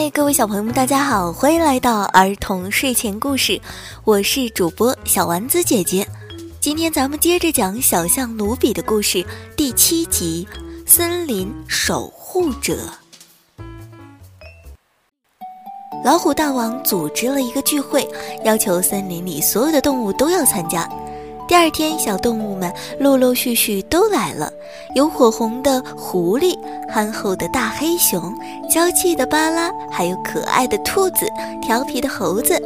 嗨，各位小朋友们，大家好，欢迎来到儿童睡前故事，我是主播小丸子姐姐。今天咱们接着讲小象卢比的故事第七集《森林守护者》。老虎大王组织了一个聚会，要求森林里所有的动物都要参加。第二天，小动物们陆陆续续都来了，有火红的狐狸、憨厚的大黑熊、娇气的巴拉，还有可爱的兔子、调皮的猴子。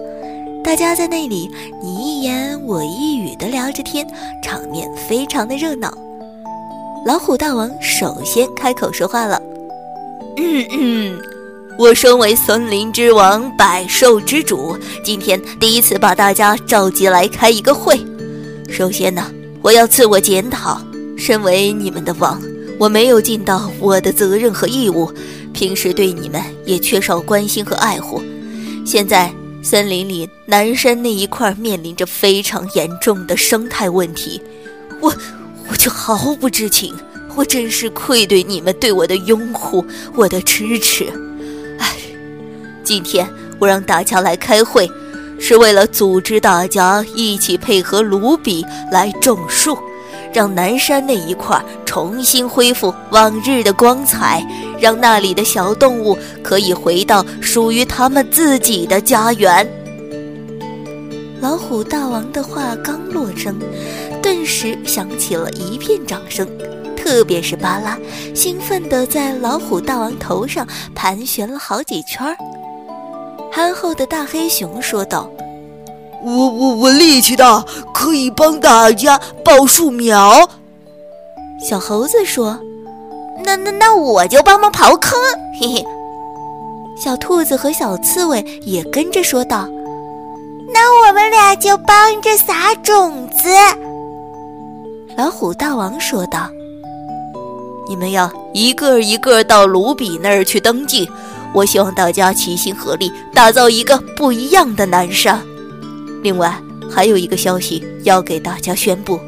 大家在那里你一言我一语地聊着天，场面非常的热闹。老虎大王首先开口说话了：“嗯嗯，我身为森林之王、百兽之主，今天第一次把大家召集来开一个会。”首先呢，我要自我检讨。身为你们的王，我没有尽到我的责任和义务，平时对你们也缺少关心和爱护。现在森林里南山那一块面临着非常严重的生态问题，我我就毫不知情。我真是愧对你们对我的拥护，我的支持。唉，今天我让大家来开会。是为了组织大家一起配合卢比来种树，让南山那一块重新恢复往日的光彩，让那里的小动物可以回到属于他们自己的家园。老虎大王的话刚落声，顿时响起了一片掌声，特别是巴拉，兴奋地在老虎大王头上盘旋了好几圈儿。憨厚的大黑熊说道：“我我我力气大，可以帮大家报树苗。”小猴子说：“那那那我就帮忙刨坑。”嘿嘿。小兔子和小刺猬也跟着说道：“那我们俩就帮着撒种子。”老虎大王说道：“你们要一个一个到卢比那儿去登记。”我希望大家齐心合力，打造一个不一样的南山。另外，还有一个消息要给大家宣布：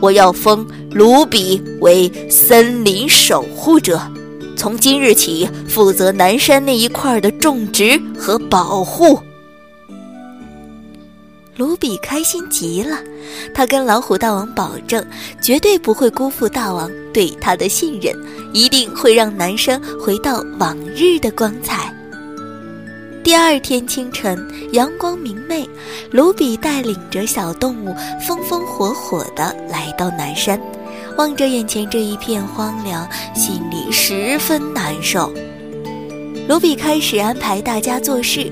我要封卢比为森林守护者，从今日起负责南山那一块的种植和保护。卢比开心极了，他跟老虎大王保证，绝对不会辜负大王对他的信任，一定会让南山回到往日的光彩。第二天清晨，阳光明媚，卢比带领着小动物风风火火地来到南山，望着眼前这一片荒凉，心里十分难受。卢比开始安排大家做事。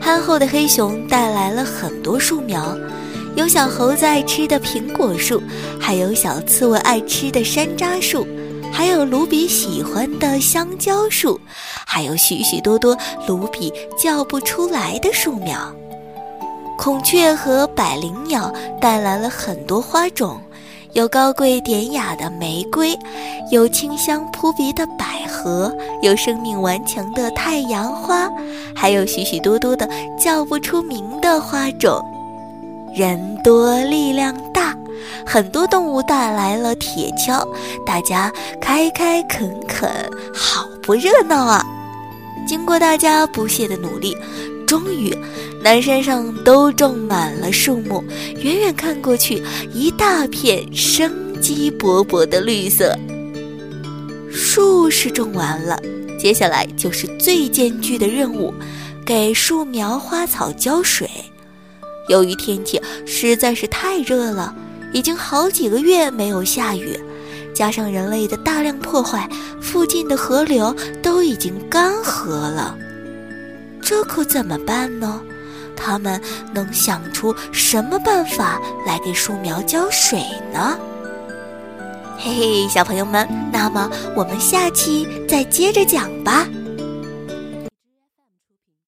憨厚的黑熊带来了很多树苗，有小猴子爱吃的苹果树，还有小刺猬爱吃的山楂树，还有卢比喜欢的香蕉树，还有许许多多卢比叫不出来的树苗。孔雀和百灵鸟带来了很多花种。有高贵典雅的玫瑰，有清香扑鼻的百合，有生命顽强的太阳花，还有许许多多的叫不出名的花种。人多力量大，很多动物带来了铁锹，大家开开垦垦，好不热闹啊！经过大家不懈的努力。终于，南山上都种满了树木，远远看过去，一大片生机勃勃的绿色。树是种完了，接下来就是最艰巨的任务，给树苗、花草浇水。由于天气实在是太热了，已经好几个月没有下雨，加上人类的大量破坏，附近的河流都已经干涸了。这可怎么办呢？他们能想出什么办法来给树苗浇水呢？嘿嘿，小朋友们，那么我们下期再接着讲吧。